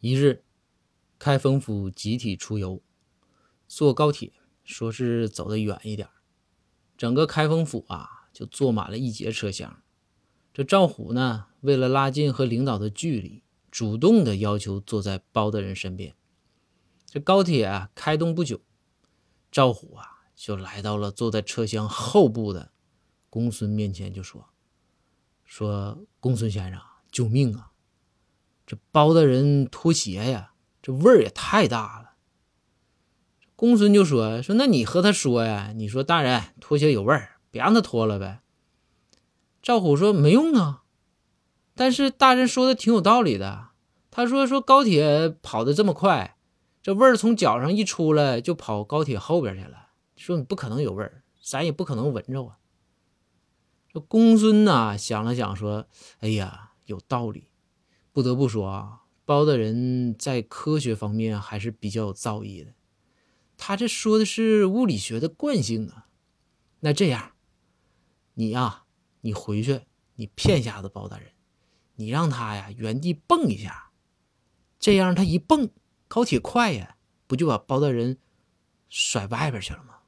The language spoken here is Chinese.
一日，开封府集体出游，坐高铁，说是走得远一点整个开封府啊就坐满了一节车厢。这赵虎呢，为了拉近和领导的距离，主动的要求坐在包大人身边。这高铁啊开动不久，赵虎啊就来到了坐在车厢后部的公孙面前，就说：“说公孙先生，救命啊！”这包大人脱鞋呀，这味儿也太大了。公孙就说：“说那你和他说呀，你说大人脱鞋有味儿，别让他脱了呗。”赵虎说：“没用啊，但是大人说的挺有道理的。他说说高铁跑的这么快，这味儿从脚上一出来就跑高铁后边去了。说你不可能有味儿，咱也不可能闻着啊。”这公孙呐想了想说：“哎呀，有道理。”不得不说啊，包大人在科学方面还是比较有造诣的。他这说的是物理学的惯性啊。那这样，你呀，你回去，你骗下子包大人，你让他呀原地蹦一下，这样他一蹦，高铁快呀，不就把包大人甩外边去了吗？